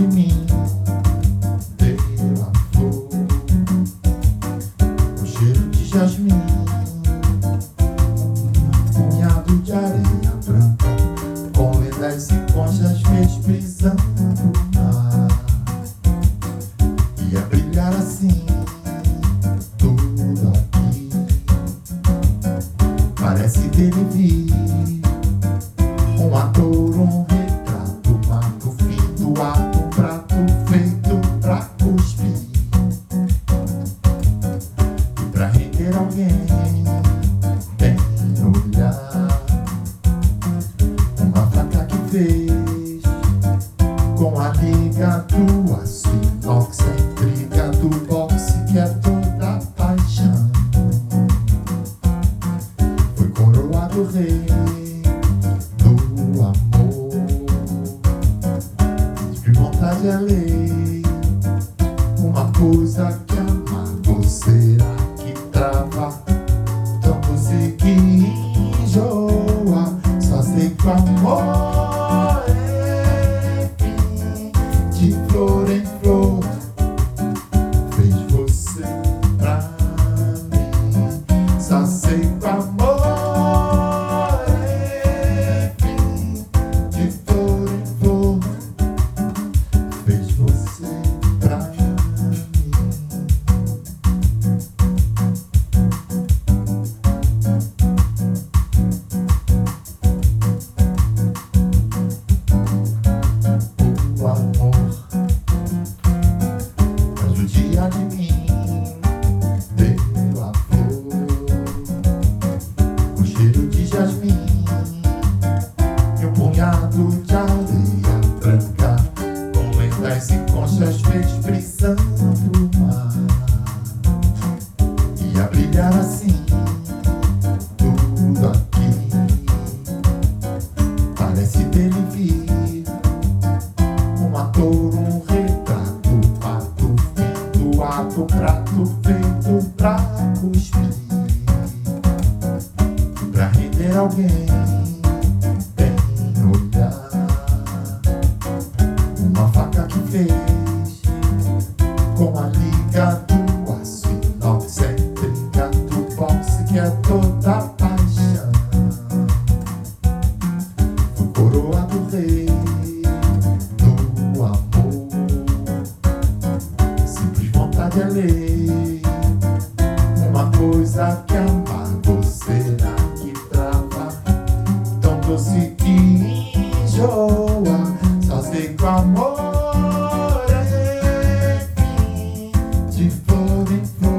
de mim pela flor, o cheiro de jasmim, um punhado de areia branca, com lendas e conchas fez prisão do mar. Ia brilhar assim, tudo aqui, parece ter vivido. Vontade é lei, uma coisa que amar você de flor em flor. Fez você pra mim, só sei o amor jasmim E um punhado de areia branca Com lendas e conchas fez prisão do mar. Ia brilhar assim Tudo aqui. Parece dele vir um ator, um retrato, pato, feito, ato, prato feito pra cuspir. Alguém, tem olhar. Uma faca que fez com a liga do inox, é intriga do boxe que é toda paixão. Foi coroado rei do amor. Simples vontade é lei. Uma coisa que amar você doce que enjoa. Que o amor é de flor.